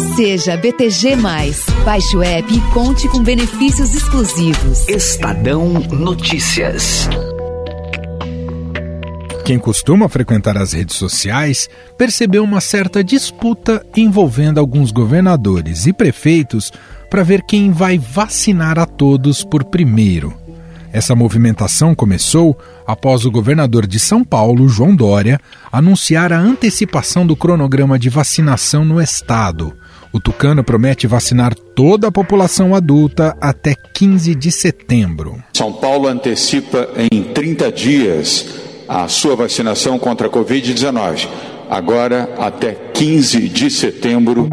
Seja BTG. Baixe o app e conte com benefícios exclusivos. Estadão Notícias. Quem costuma frequentar as redes sociais percebeu uma certa disputa envolvendo alguns governadores e prefeitos para ver quem vai vacinar a todos por primeiro. Essa movimentação começou após o governador de São Paulo, João Dória, anunciar a antecipação do cronograma de vacinação no estado. O Tucano promete vacinar toda a população adulta até 15 de setembro. São Paulo antecipa em 30 dias a sua vacinação contra a Covid-19, agora até 15 de setembro.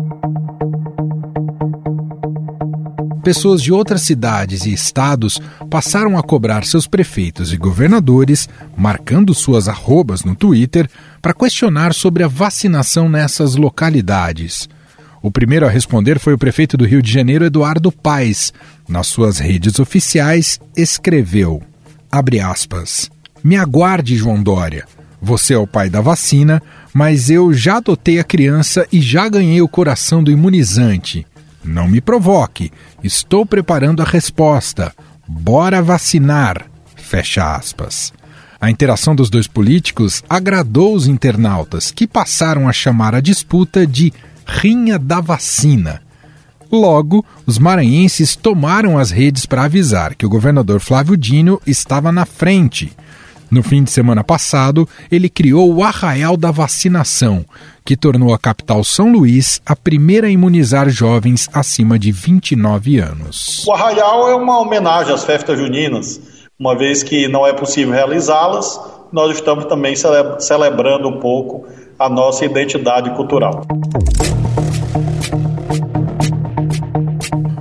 pessoas de outras cidades e estados passaram a cobrar seus prefeitos e governadores, marcando suas arrobas no Twitter, para questionar sobre a vacinação nessas localidades. O primeiro a responder foi o prefeito do Rio de Janeiro, Eduardo Paes. Nas suas redes oficiais, escreveu: aspas. Me aguarde, João Dória. Você é o pai da vacina, mas eu já adotei a criança e já ganhei o coração do imunizante. Não me provoque. Estou preparando a resposta. Bora vacinar. Fecha aspas. A interação dos dois políticos agradou os internautas, que passaram a chamar a disputa de Rinha da Vacina. Logo, os maranhenses tomaram as redes para avisar que o governador Flávio Dino estava na frente no fim de semana passado, ele criou o Arraial da Vacinação, que tornou a capital São Luís a primeira a imunizar jovens acima de 29 anos. O Arraial é uma homenagem às festas juninas, uma vez que não é possível realizá-las, nós estamos também celebrando um pouco a nossa identidade cultural.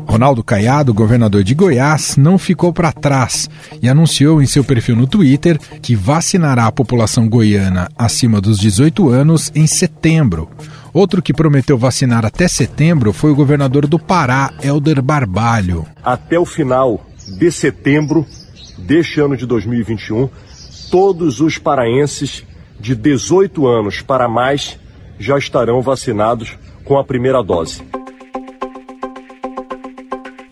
Ronaldo Caiado, governador de Goiás, não ficou para trás e anunciou em seu perfil no Twitter que vacinará a população goiana acima dos 18 anos em setembro. Outro que prometeu vacinar até setembro foi o governador do Pará, Helder Barbalho. Até o final de setembro deste ano de 2021, todos os paraenses de 18 anos para mais já estarão vacinados com a primeira dose.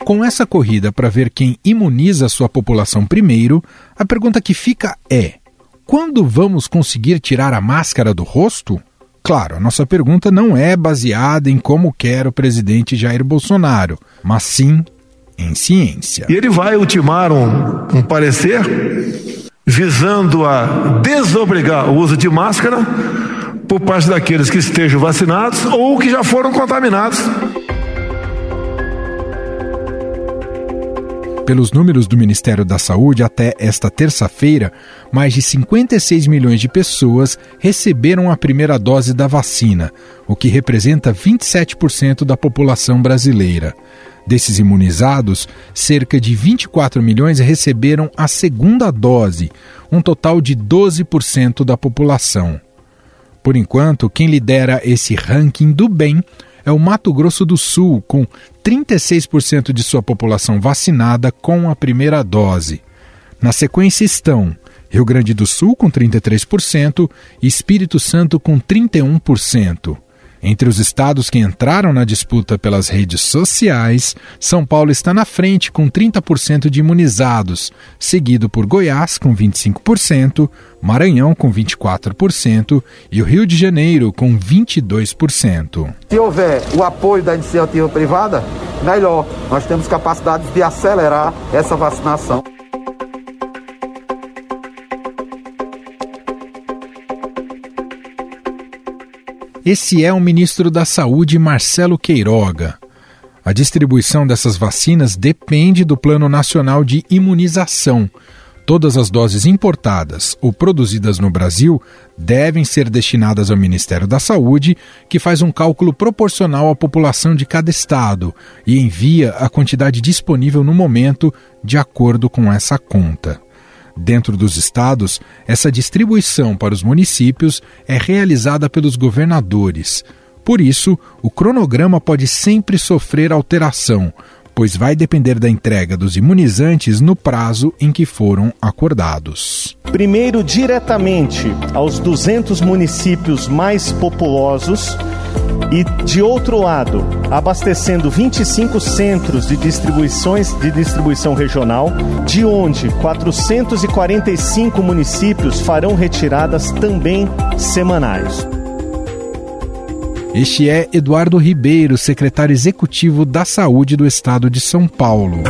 Com essa corrida para ver quem imuniza a sua população primeiro, a pergunta que fica é: quando vamos conseguir tirar a máscara do rosto? Claro, a nossa pergunta não é baseada em como quer o presidente Jair Bolsonaro, mas sim em ciência. E ele vai ultimar um, um parecer visando a desobrigar o uso de máscara por parte daqueles que estejam vacinados ou que já foram contaminados. Pelos números do Ministério da Saúde, até esta terça-feira, mais de 56 milhões de pessoas receberam a primeira dose da vacina, o que representa 27% da população brasileira. Desses imunizados, cerca de 24 milhões receberam a segunda dose, um total de 12% da população. Por enquanto, quem lidera esse ranking do bem é o Mato Grosso do Sul, com 36% de sua população vacinada com a primeira dose. Na sequência estão Rio Grande do Sul com 33% e Espírito Santo com 31%. Entre os estados que entraram na disputa pelas redes sociais, São Paulo está na frente com 30% de imunizados, seguido por Goiás com 25%, Maranhão com 24% e o Rio de Janeiro com 22%. Se houver o apoio da iniciativa privada, melhor. Nós temos capacidade de acelerar essa vacinação. Esse é o ministro da Saúde, Marcelo Queiroga. A distribuição dessas vacinas depende do Plano Nacional de Imunização. Todas as doses importadas ou produzidas no Brasil devem ser destinadas ao Ministério da Saúde, que faz um cálculo proporcional à população de cada estado e envia a quantidade disponível no momento de acordo com essa conta. Dentro dos estados, essa distribuição para os municípios é realizada pelos governadores. Por isso, o cronograma pode sempre sofrer alteração, pois vai depender da entrega dos imunizantes no prazo em que foram acordados. Primeiro, diretamente aos 200 municípios mais populosos e, de outro lado, abastecendo 25 centros de distribuições de distribuição regional, de onde 445 municípios farão retiradas também semanais. Este é Eduardo Ribeiro, secretário executivo da Saúde do Estado de São Paulo.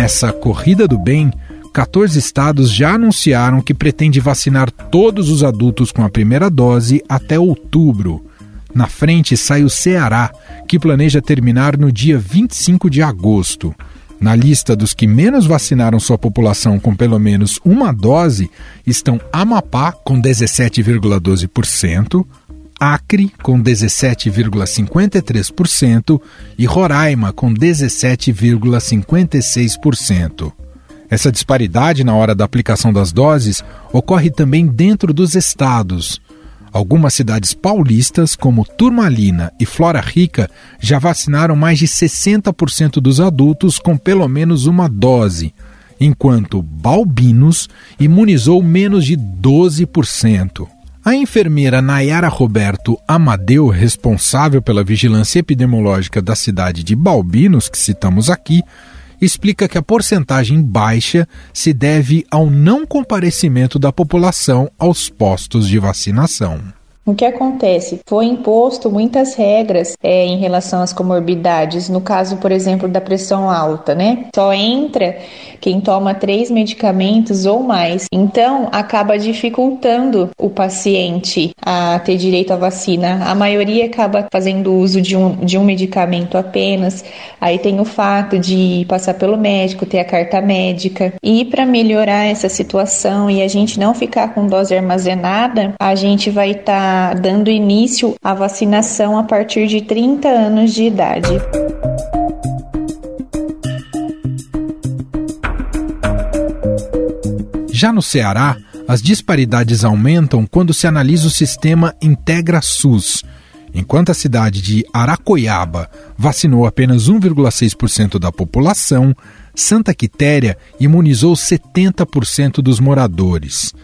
Nessa corrida do bem, 14 estados já anunciaram que pretende vacinar todos os adultos com a primeira dose até outubro. Na frente sai o Ceará, que planeja terminar no dia 25 de agosto. Na lista dos que menos vacinaram sua população com pelo menos uma dose estão Amapá, com 17,12%, Acre, com 17,53%, e Roraima, com 17,56%. Essa disparidade na hora da aplicação das doses ocorre também dentro dos estados. Algumas cidades paulistas, como Turmalina e Flora Rica, já vacinaram mais de 60% dos adultos com pelo menos uma dose, enquanto Balbinos imunizou menos de 12%. A enfermeira Nayara Roberto Amadeu, responsável pela vigilância epidemiológica da cidade de Balbinos, que citamos aqui, explica que a porcentagem baixa se deve ao não comparecimento da população aos postos de vacinação. O que acontece? Foi imposto muitas regras é, em relação às comorbidades. No caso, por exemplo, da pressão alta, né? Só entra quem toma três medicamentos ou mais. Então, acaba dificultando o paciente a ter direito à vacina. A maioria acaba fazendo uso de um, de um medicamento apenas. Aí tem o fato de passar pelo médico, ter a carta médica. E para melhorar essa situação e a gente não ficar com dose armazenada, a gente vai estar. Tá dando início à vacinação a partir de 30 anos de idade. Já no Ceará, as disparidades aumentam quando se analisa o sistema Integra SUS. Enquanto a cidade de Aracoiaba vacinou apenas 1,6% da população, Santa Quitéria imunizou 70% dos moradores.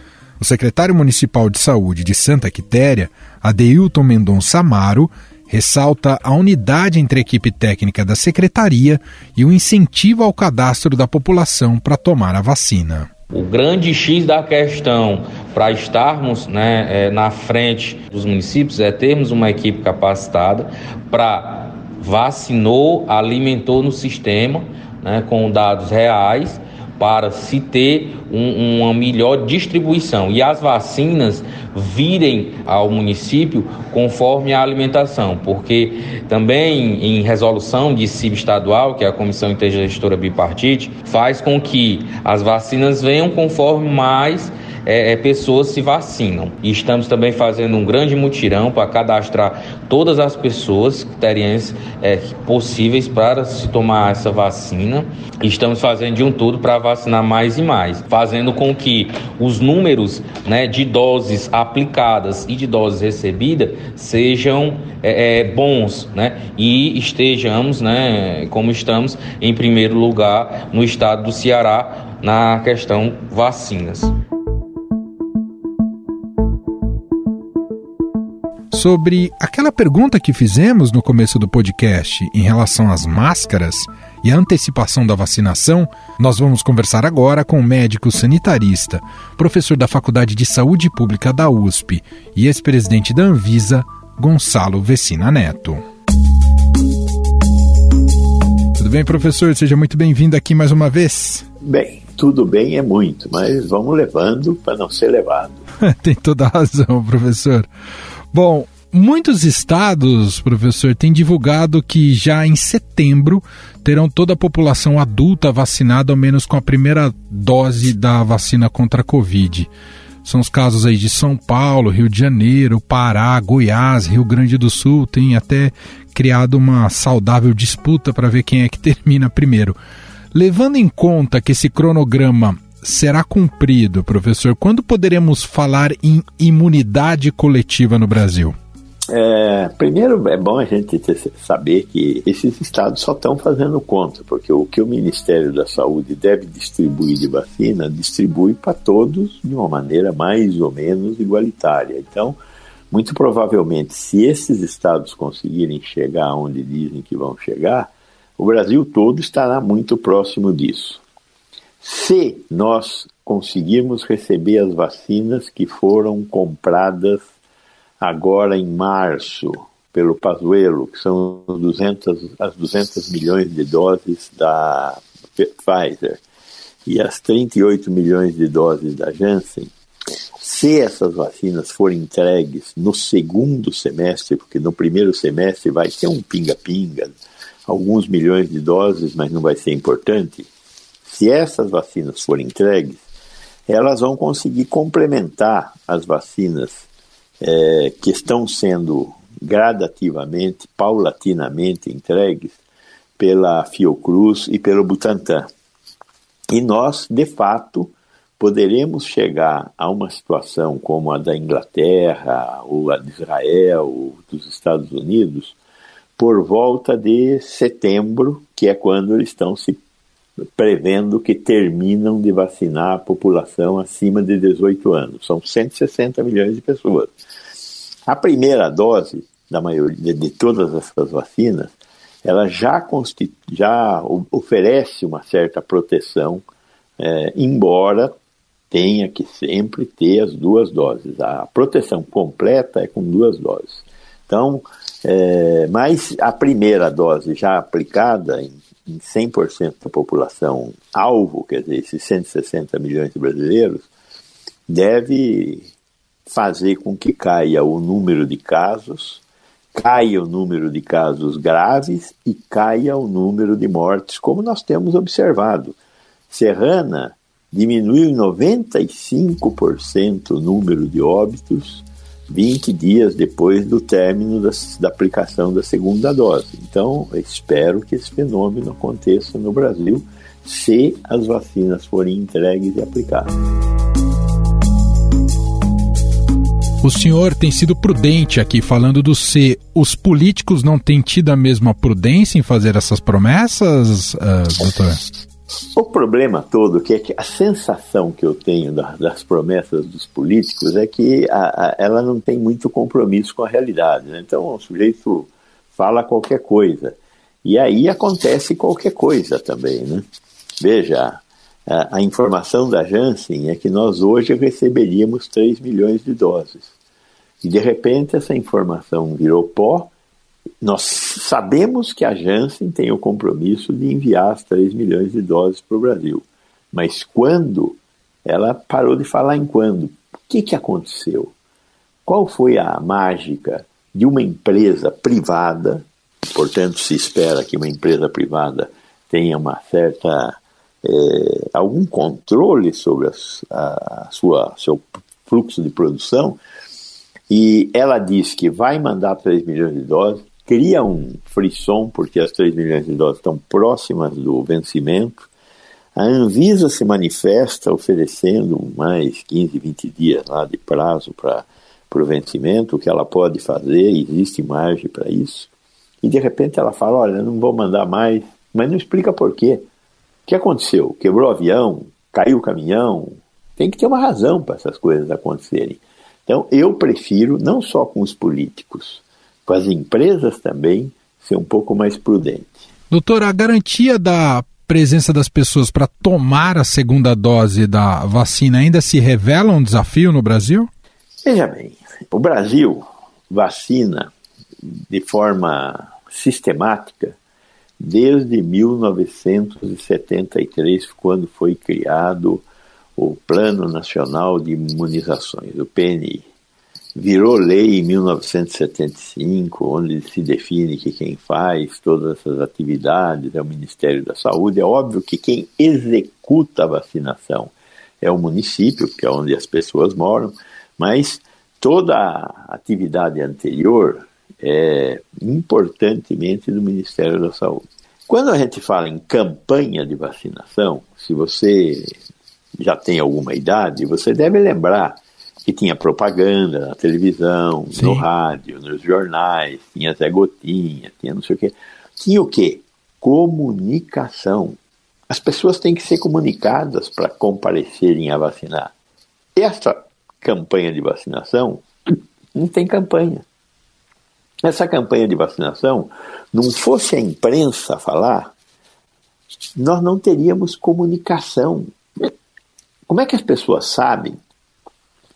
O secretário municipal de saúde de Santa Quitéria, Adeilton Mendonça Amaro, ressalta a unidade entre a equipe técnica da secretaria e o incentivo ao cadastro da população para tomar a vacina. O grande X da questão para estarmos né, é, na frente dos municípios é termos uma equipe capacitada para vacinou, alimentou no sistema né, com dados reais para se ter um, uma melhor distribuição e as vacinas virem ao município conforme a alimentação, porque também em resolução de CIB estadual, que é a Comissão Intergestora Bipartite, faz com que as vacinas venham conforme mais é, é, pessoas se vacinam. E estamos também fazendo um grande mutirão para cadastrar todas as pessoas criteriantes é, possíveis para se tomar essa vacina. E estamos fazendo de um tudo para vacinar mais e mais, fazendo com que os números né, de doses aplicadas e de doses recebidas sejam é, é, bons, né? E estejamos, né, como estamos, em primeiro lugar no estado do Ceará na questão vacinas. Sobre aquela pergunta que fizemos no começo do podcast em relação às máscaras e a antecipação da vacinação, nós vamos conversar agora com o médico sanitarista, professor da Faculdade de Saúde Pública da USP e ex-presidente da Anvisa, Gonçalo Vecina Neto. Tudo bem, professor? Seja muito bem-vindo aqui mais uma vez. Bem, tudo bem é muito, mas vamos levando para não ser levado. Tem toda a razão, professor. Bom, Muitos estados, professor, têm divulgado que já em setembro terão toda a população adulta vacinada, ao menos com a primeira dose da vacina contra a Covid. São os casos aí de São Paulo, Rio de Janeiro, Pará, Goiás, Rio Grande do Sul. Tem até criado uma saudável disputa para ver quem é que termina primeiro. Levando em conta que esse cronograma será cumprido, professor, quando poderemos falar em imunidade coletiva no Brasil? É, primeiro, é bom a gente saber que esses estados só estão fazendo conta, porque o que o Ministério da Saúde deve distribuir de vacina, distribui para todos de uma maneira mais ou menos igualitária. Então, muito provavelmente, se esses estados conseguirem chegar onde dizem que vão chegar, o Brasil todo estará muito próximo disso. Se nós conseguirmos receber as vacinas que foram compradas agora em março pelo Pazuello, que são 200, as 200 milhões de doses da Pfizer e as 38 milhões de doses da Janssen, se essas vacinas forem entregues no segundo semestre, porque no primeiro semestre vai ter um pinga-pinga, alguns milhões de doses, mas não vai ser importante. Se essas vacinas forem entregues, elas vão conseguir complementar as vacinas é, que estão sendo gradativamente, paulatinamente entregues pela Fiocruz e pelo Butantan. E nós, de fato, poderemos chegar a uma situação como a da Inglaterra, ou a de Israel, ou dos Estados Unidos, por volta de setembro, que é quando eles estão se prevendo que terminam de vacinar a população acima de 18 anos. São 160 milhões de pessoas. A primeira dose da maioria de todas essas vacinas, ela já, já oferece uma certa proteção, é, embora tenha que sempre ter as duas doses. A proteção completa é com duas doses. Então, é, mas a primeira dose já aplicada em 100% da população alvo, quer dizer, esses 160 milhões de brasileiros, deve fazer com que caia o número de casos, caia o número de casos graves e caia o número de mortes, como nós temos observado. Serrana diminuiu em 95% o número de óbitos 20 dias depois do término da, da, aplicação da segunda dose. Então, espero que esse fenômeno aconteça no Brasil se as vacinas forem entregues e aplicadas. O senhor tem sido prudente aqui falando do C. Os políticos não têm tido a mesma prudência em fazer essas promessas, uh, doutor? O problema todo, que é que a sensação que eu tenho da, das promessas dos políticos é que a, a, ela não tem muito compromisso com a realidade. Né? Então o sujeito fala qualquer coisa. E aí acontece qualquer coisa também. Né? Veja, a, a informação da Janssen é que nós hoje receberíamos 3 milhões de doses. E de repente essa informação virou pó nós sabemos que a Janssen tem o compromisso de enviar as 3 milhões de doses para o Brasil. Mas quando? Ela parou de falar em quando. O que, que aconteceu? Qual foi a mágica de uma empresa privada? Portanto, se espera que uma empresa privada tenha uma certa é, algum controle sobre a, a sua seu fluxo de produção e ela diz que vai mandar 3 milhões de doses cria um frisson, porque as 3 milhões de doses estão próximas do vencimento. A Anvisa se manifesta oferecendo mais 15, 20 dias lá de prazo para o vencimento, o que ela pode fazer, existe margem para isso. E de repente ela fala: olha, não vou mandar mais, mas não explica por quê. O que aconteceu? Quebrou o avião? Caiu o caminhão? Tem que ter uma razão para essas coisas acontecerem. Então eu prefiro, não só com os políticos, com as empresas também, ser um pouco mais prudente. Doutor, a garantia da presença das pessoas para tomar a segunda dose da vacina ainda se revela um desafio no Brasil? Veja bem, o Brasil vacina de forma sistemática desde 1973, quando foi criado o Plano Nacional de Imunizações, o PNI virou lei em 1975, onde se define que quem faz todas essas atividades é o Ministério da Saúde. É óbvio que quem executa a vacinação é o município, que é onde as pessoas moram, mas toda a atividade anterior é importantemente do Ministério da Saúde. Quando a gente fala em campanha de vacinação, se você já tem alguma idade, você deve lembrar que tinha propaganda na televisão, Sim. no rádio, nos jornais, tinha Zé Gotinha, tinha não sei o quê. Tinha o quê? Comunicação. As pessoas têm que ser comunicadas para comparecerem a vacinar. Essa campanha de vacinação não tem campanha. Essa campanha de vacinação, não fosse a imprensa falar, nós não teríamos comunicação. Como é que as pessoas sabem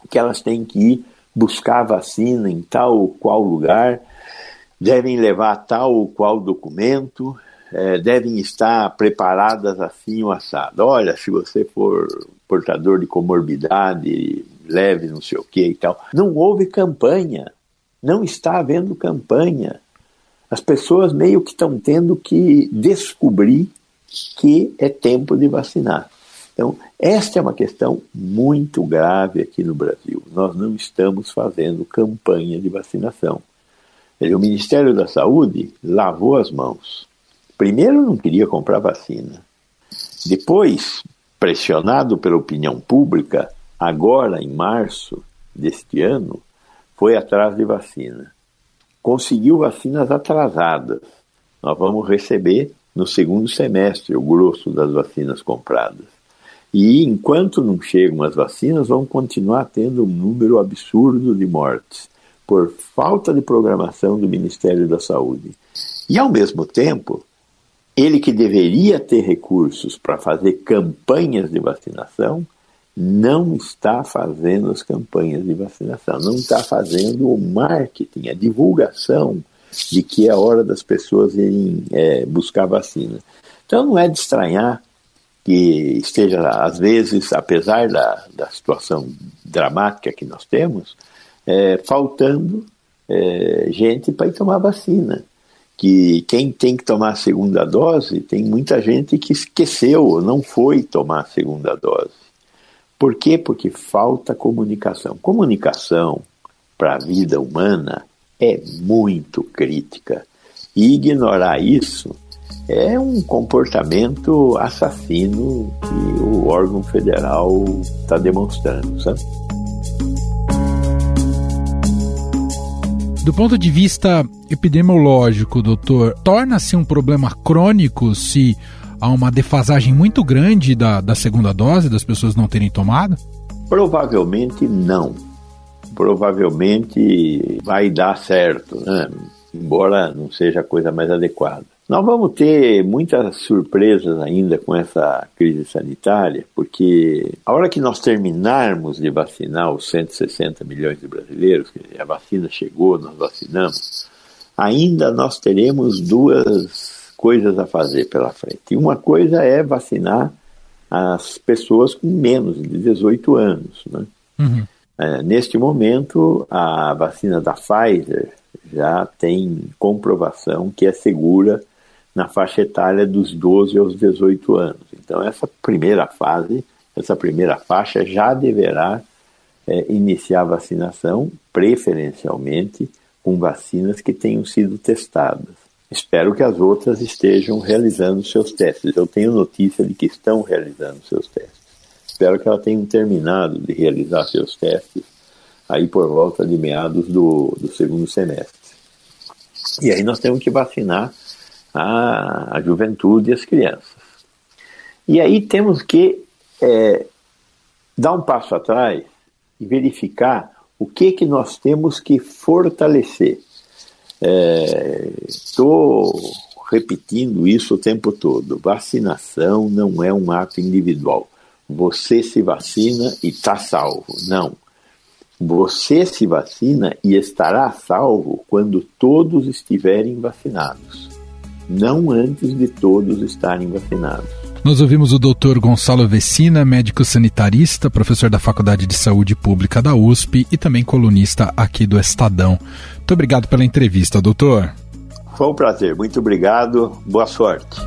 que elas têm que ir buscar vacina em tal ou qual lugar, devem levar tal ou qual documento, é, devem estar preparadas assim o assado. Olha, se você for portador de comorbidade, leve não sei o que e tal. Não houve campanha, não está havendo campanha. As pessoas meio que estão tendo que descobrir que é tempo de vacinar. Então, esta é uma questão muito grave aqui no Brasil. Nós não estamos fazendo campanha de vacinação. O Ministério da Saúde lavou as mãos. Primeiro, não queria comprar vacina. Depois, pressionado pela opinião pública, agora em março deste ano, foi atrás de vacina. Conseguiu vacinas atrasadas. Nós vamos receber no segundo semestre o grosso das vacinas compradas. E enquanto não chegam as vacinas, vão continuar tendo um número absurdo de mortes por falta de programação do Ministério da Saúde. E, ao mesmo tempo, ele que deveria ter recursos para fazer campanhas de vacinação, não está fazendo as campanhas de vacinação, não está fazendo o marketing, a divulgação de que é hora das pessoas irem é, buscar vacina. Então não é de estranhar que esteja, às vezes, apesar da, da situação dramática que nós temos, é, faltando é, gente para ir tomar vacina. Que quem tem que tomar a segunda dose, tem muita gente que esqueceu não foi tomar a segunda dose. Por quê? Porque falta comunicação. Comunicação para a vida humana é muito crítica. E ignorar isso é um comportamento assassino que o órgão federal está demonstrando, sabe? Do ponto de vista epidemiológico, doutor, torna-se um problema crônico se há uma defasagem muito grande da, da segunda dose, das pessoas não terem tomado? Provavelmente não. Provavelmente vai dar certo, né? embora não seja a coisa mais adequada. Nós vamos ter muitas surpresas ainda com essa crise sanitária, porque a hora que nós terminarmos de vacinar os 160 milhões de brasileiros, a vacina chegou, nós vacinamos, ainda nós teremos duas coisas a fazer pela frente. E uma coisa é vacinar as pessoas com menos de 18 anos. Né? Uhum. É, neste momento, a vacina da Pfizer já tem comprovação que é segura na faixa etária dos 12 aos 18 anos. Então, essa primeira fase, essa primeira faixa já deverá é, iniciar a vacinação, preferencialmente com vacinas que tenham sido testadas. Espero que as outras estejam realizando seus testes. Eu tenho notícia de que estão realizando seus testes. Espero que elas tenham terminado de realizar seus testes aí por volta de meados do, do segundo semestre. E aí nós temos que vacinar a, a juventude e as crianças. E aí temos que é, dar um passo atrás e verificar o que, que nós temos que fortalecer. Estou é, repetindo isso o tempo todo. Vacinação não é um ato individual. Você se vacina e está salvo. Não. Você se vacina e estará salvo quando todos estiverem vacinados não antes de todos estarem vacinados. Nós ouvimos o Dr. Gonçalo Vecina, médico sanitarista, professor da Faculdade de Saúde Pública da USP e também colunista aqui do Estadão. Muito obrigado pela entrevista, doutor. Foi um prazer, muito obrigado, boa sorte.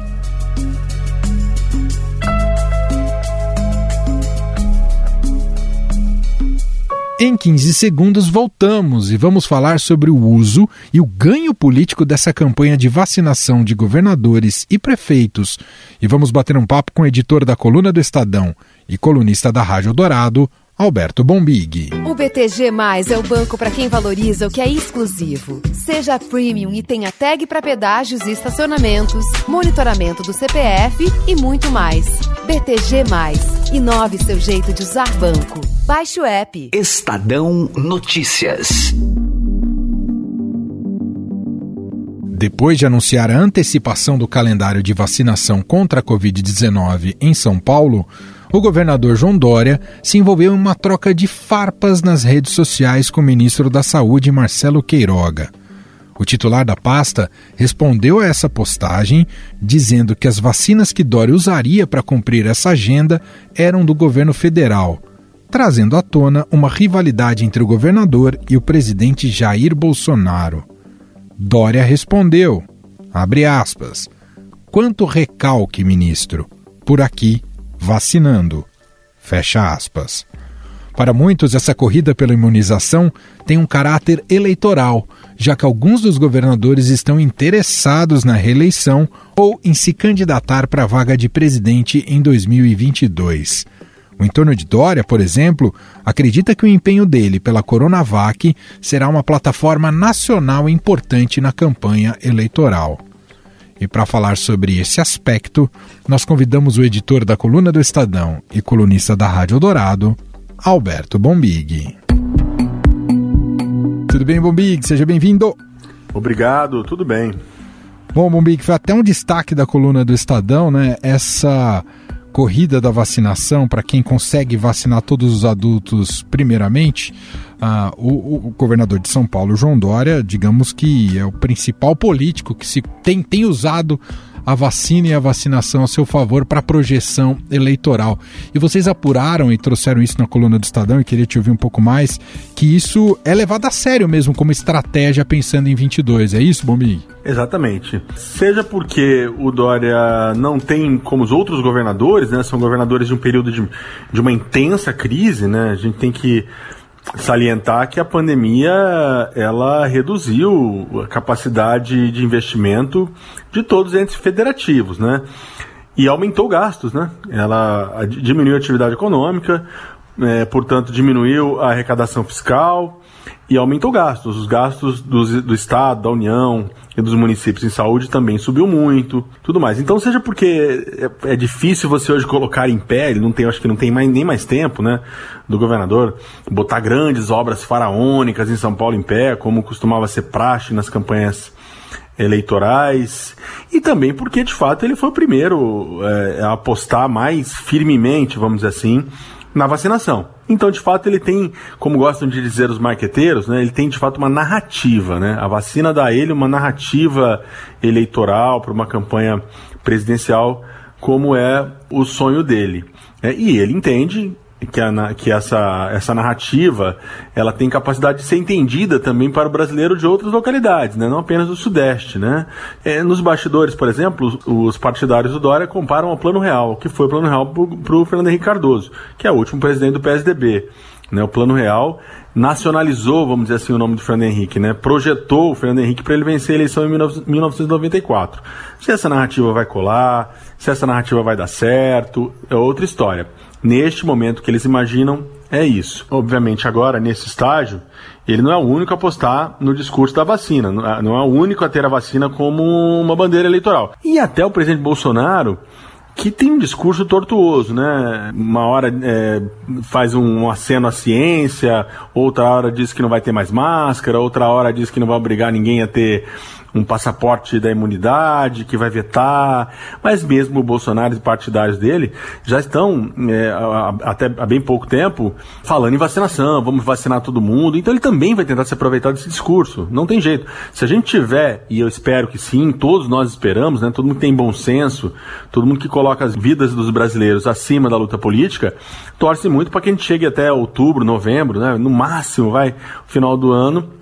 Em 15 segundos voltamos e vamos falar sobre o uso e o ganho político dessa campanha de vacinação de governadores e prefeitos. E vamos bater um papo com o editor da coluna do Estadão e colunista da Rádio Dourado, Alberto Bombig. O BTG Mais é o banco para quem valoriza o que é exclusivo. Seja premium e tenha tag para pedágios e estacionamentos, monitoramento do CPF e muito mais. BTG Mais. Inove seu jeito de usar banco. Baixe o app. Estadão Notícias. Depois de anunciar a antecipação do calendário de vacinação contra a Covid-19 em São Paulo, o governador João Dória se envolveu em uma troca de farpas nas redes sociais com o ministro da Saúde, Marcelo Queiroga. O titular da pasta respondeu a essa postagem dizendo que as vacinas que Dória usaria para cumprir essa agenda eram do governo federal, trazendo à tona uma rivalidade entre o governador e o presidente Jair Bolsonaro. Dória respondeu, abre aspas, quanto recalque, ministro, por aqui vacinando. Fecha aspas. Para muitos, essa corrida pela imunização tem um caráter eleitoral, já que alguns dos governadores estão interessados na reeleição ou em se candidatar para a vaga de presidente em 2022. O entorno de Dória, por exemplo, acredita que o empenho dele pela Coronavac será uma plataforma nacional importante na campanha eleitoral. E para falar sobre esse aspecto, nós convidamos o editor da coluna do Estadão e colunista da Rádio Dourado, Alberto Bombig. Tudo bem, Bombig? Seja bem-vindo. Obrigado, tudo bem. Bom, Bombig, foi até um destaque da coluna do Estadão, né? Essa corrida da vacinação para quem consegue vacinar todos os adultos primeiramente. Ah, o, o, governador de São Paulo, João Dória, digamos que é o principal político que se tem, tem usado a vacina e a vacinação a seu favor para projeção eleitoral. E vocês apuraram e trouxeram isso na coluna do Estadão, e queria te ouvir um pouco mais, que isso é levado a sério mesmo como estratégia pensando em 22. É isso, Bombi? Exatamente. Seja porque o Dória não tem, como os outros governadores, né, são governadores de um período de, de uma intensa crise, né, a gente tem que salientar que a pandemia ela reduziu a capacidade de investimento de todos os entes federativos, né? E aumentou gastos, né? Ela diminuiu a atividade econômica, é, portanto diminuiu a arrecadação fiscal, e aumentou gastos. Os gastos do, do Estado, da União e dos municípios em saúde também subiu muito, tudo mais. Então, seja porque é, é difícil você hoje colocar em pé, não tem, acho que não tem mais, nem mais tempo, né, do governador, botar grandes obras faraônicas em São Paulo em pé, como costumava ser praxe nas campanhas eleitorais e também porque de fato ele foi o primeiro é, a apostar mais firmemente, vamos dizer assim, na vacinação. Então, de fato, ele tem, como gostam de dizer os marqueteiros, né, ele tem de fato uma narrativa. Né? A vacina dá a ele uma narrativa eleitoral para uma campanha presidencial, como é o sonho dele. É, e ele entende que, a, que essa, essa narrativa ela tem capacidade de ser entendida também para o brasileiro de outras localidades, né? não apenas do Sudeste. Né? É, nos bastidores, por exemplo, os, partidários do Dória comparam ao Plano Real, que foi o Plano Real para o Fernando Henrique Cardoso, que é o último presidente do PSDB. Né? O Plano Real nacionalizou, vamos dizer assim, o nome do Fernando Henrique, né? projetou o Fernando Henrique para ele vencer a eleição em 1994. Se essa narrativa vai colar, se essa narrativa vai dar certo, é outra história. Neste momento que eles imaginam, é isso. Obviamente, agora, nesse estágio, ele não é o único a apostar no discurso da vacina, não é o único a ter a vacina como uma bandeira eleitoral. E até o presidente Bolsonaro que tem um discurso tortuoso, né? Uma hora é, faz um aceno à ciência, outra hora diz que não vai ter mais máscara, outra hora diz que não vai obrigar ninguém a ter um passaporte da imunidade que vai vetar, mas mesmo o Bolsonaro e partidários dele já estão, é, até há bem pouco tempo, falando em vacinação, vamos vacinar todo mundo, então ele também vai tentar se aproveitar desse discurso, não tem jeito. Se a gente tiver, e eu espero que sim, todos nós esperamos, né, todo mundo que tem bom senso, todo mundo que coloca as vidas dos brasileiros acima da luta política, torce muito para que a gente chegue até outubro, novembro, né, no máximo, vai, final do ano,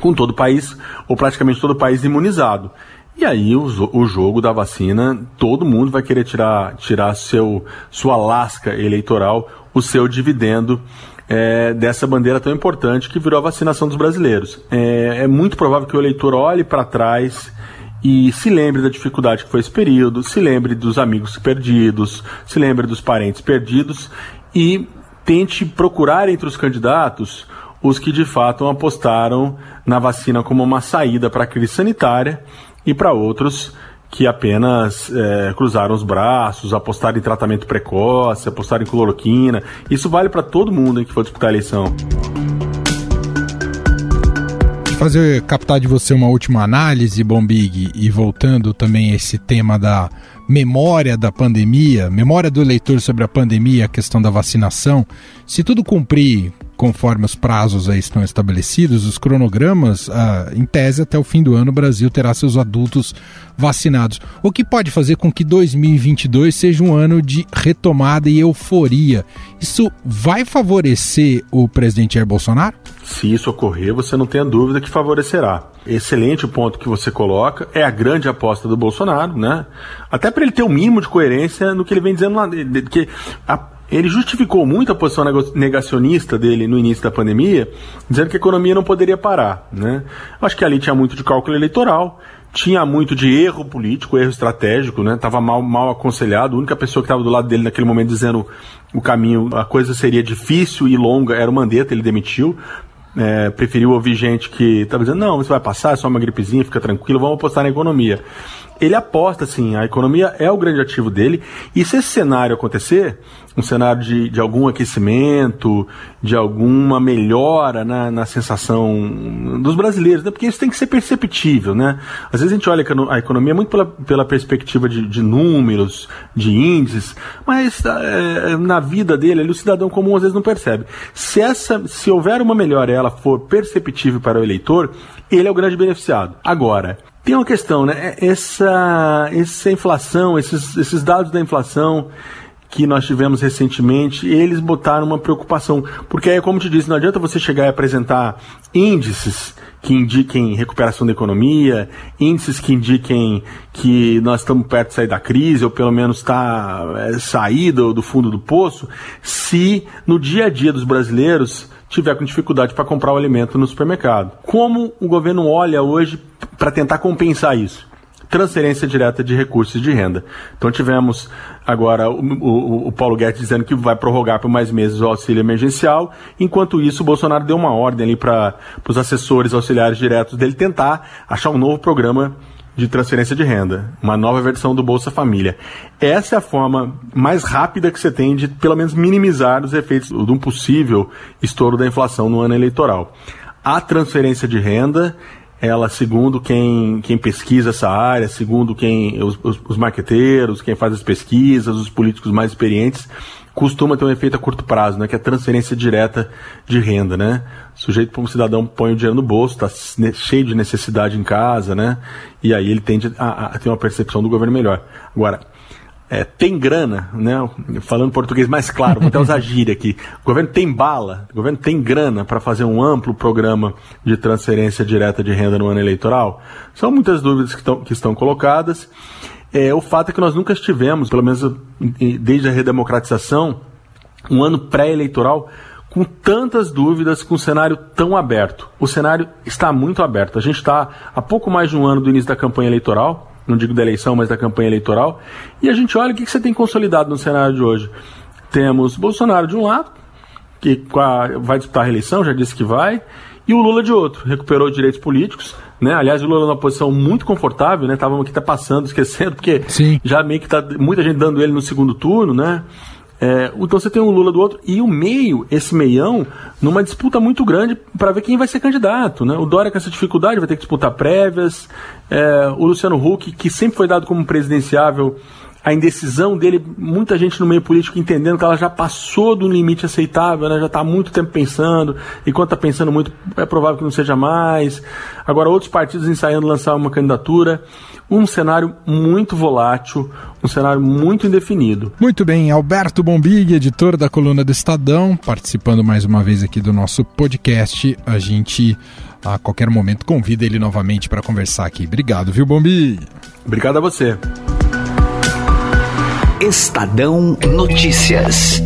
com todo o país, ou praticamente todo o país imunizado. E aí o, o jogo da vacina, todo mundo vai querer tirar, tirar seu, sua lasca eleitoral, o seu dividendo é, dessa bandeira tão importante que virou a vacinação dos brasileiros. É, é muito provável que o eleitor olhe para trás e se lembre da dificuldade que foi esse período, se lembre dos amigos perdidos, se lembre dos parentes perdidos e tente procurar entre os candidatos os que de fato apostaram na vacina como uma saída para a crise sanitária e para outros que apenas é, cruzaram os braços, apostaram em tratamento precoce, apostaram em cloroquina. Isso vale para todo mundo que for disputar a eleição fazer captar de você uma última análise, Bombig, e voltando também a esse tema da memória da pandemia, memória do eleitor sobre a pandemia, a questão da vacinação. Se tudo cumprir conforme os prazos aí estão estabelecidos, os cronogramas, ah, em tese, até o fim do ano, o Brasil terá seus adultos vacinados. O que pode fazer com que 2022 seja um ano de retomada e euforia. Isso vai favorecer o presidente Jair Bolsonaro? Se isso ocorrer, você não tenha dúvida que favorecerá. Excelente o ponto que você coloca, é a grande aposta do Bolsonaro, né? Até para ele ter o um mínimo de coerência no que ele vem dizendo lá, que a ele justificou muito a posição negacionista dele no início da pandemia, dizendo que a economia não poderia parar. Né? Acho que ali tinha muito de cálculo eleitoral, tinha muito de erro político, erro estratégico, né? Tava mal, mal aconselhado. A única pessoa que estava do lado dele naquele momento dizendo o caminho, a coisa seria difícil e longa, era o Mandetta, ele demitiu. É, preferiu ouvir gente que estava dizendo, não, isso vai passar, é só uma gripezinha, fica tranquilo, vamos apostar na economia. Ele aposta, assim, a economia é o grande ativo dele, e se esse cenário acontecer, um cenário de, de algum aquecimento, de alguma melhora na, na sensação dos brasileiros, né? porque isso tem que ser perceptível. Né? Às vezes a gente olha a economia muito pela, pela perspectiva de, de números, de índices, mas é, na vida dele, ali, o cidadão comum às vezes não percebe. Se, essa, se houver uma melhora e ela for perceptível para o eleitor, ele é o grande beneficiado. Agora, tem uma questão, né? Essa, essa inflação, esses, esses dados da inflação, que nós tivemos recentemente, eles botaram uma preocupação. Porque aí, como te disse, não adianta você chegar e apresentar índices que indiquem recuperação da economia, índices que indiquem que nós estamos perto de sair da crise, ou pelo menos está é, sair do, do fundo do poço, se no dia a dia dos brasileiros tiver com dificuldade para comprar o alimento no supermercado. Como o governo olha hoje para tentar compensar isso? Transferência direta de recursos de renda. Então tivemos agora o, o, o, Paulo Guedes dizendo que vai prorrogar por mais meses o auxílio emergencial, enquanto isso o Bolsonaro deu uma ordem ali para os assessores auxiliares diretos dele tentar achar um novo programa de transferência de renda, uma nova versão do Bolsa Família. Essa é a forma mais rápida que você tem de, pelo menos, minimizar os efeitos de um possível estouro da inflação no ano eleitoral. A transferência de renda ela, segundo quem, quem pesquisa essa área, segundo quem os, os, os marqueteiros, quem faz as pesquisas, os políticos mais experientes, costuma ter um efeito a curto prazo, né, que é a transferência direta de renda, né? O sujeito, um cidadão, põe o dinheiro no bolso, está cheio de necessidade em casa, né? E aí ele tende a, a ter uma percepção do governo melhor. Agora, é, tem grana, né? Falando português mais claro, vou até usar gíria aqui. O governo tem bala, o governo tem grana para fazer um amplo programa de transferência direta de renda no ano eleitoral? São muitas dúvidas que, tão, que estão colocadas. É, o fato é que nós nunca estivemos, pelo menos desde a redemocratização, um ano pré-eleitoral com tantas dúvidas, com um cenário tão aberto. O cenário está muito aberto. A gente está há pouco mais de um ano do início da campanha eleitoral não digo da eleição, mas da campanha eleitoral. E a gente olha o que, você tem consolidado no cenário de hoje. Temos Bolsonaro de um lado, que vai disputar a reeleição, já disse que vai, e o Lula de outro, recuperou direitos políticos, né? Aliás, o Lula numa posição muito confortável, né? Estávamos aqui tá passando, esquecendo, porque Sim. já meio que tá muita gente dando ele no segundo turno, né? É, então você tem um Lula do outro e o meio, esse meião, numa disputa muito grande para ver quem vai ser candidato. Né? O Dória com essa dificuldade vai ter que disputar prévias. É, o Luciano Huck, que sempre foi dado como presidenciável, a indecisão dele, muita gente no meio político entendendo que ela já passou do limite aceitável, né? já está há muito tempo pensando, e quando está pensando muito, é provável que não seja mais. Agora, outros partidos ensaiando lançar uma candidatura um cenário muito volátil, um cenário muito indefinido. Muito bem, Alberto Bombig, editor da coluna do Estadão, participando mais uma vez aqui do nosso podcast. A gente a qualquer momento convida ele novamente para conversar aqui. Obrigado, viu, Bombig? Obrigado a você. Estadão Notícias.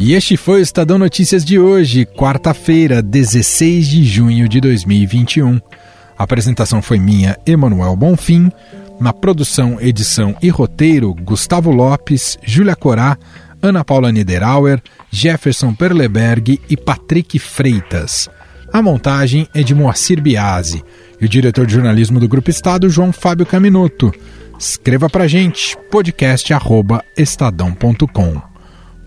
E este foi o Estadão Notícias de hoje, quarta-feira, 16 de junho de 2021. A apresentação foi minha, Emanuel Bonfim. Na produção, edição e roteiro, Gustavo Lopes, Júlia Corá, Ana Paula Niederauer, Jefferson Perleberg e Patrick Freitas. A montagem é de Moacir Biasi e o diretor de jornalismo do Grupo Estado, João Fábio Caminuto. Escreva pra gente, podcast@estadão.com.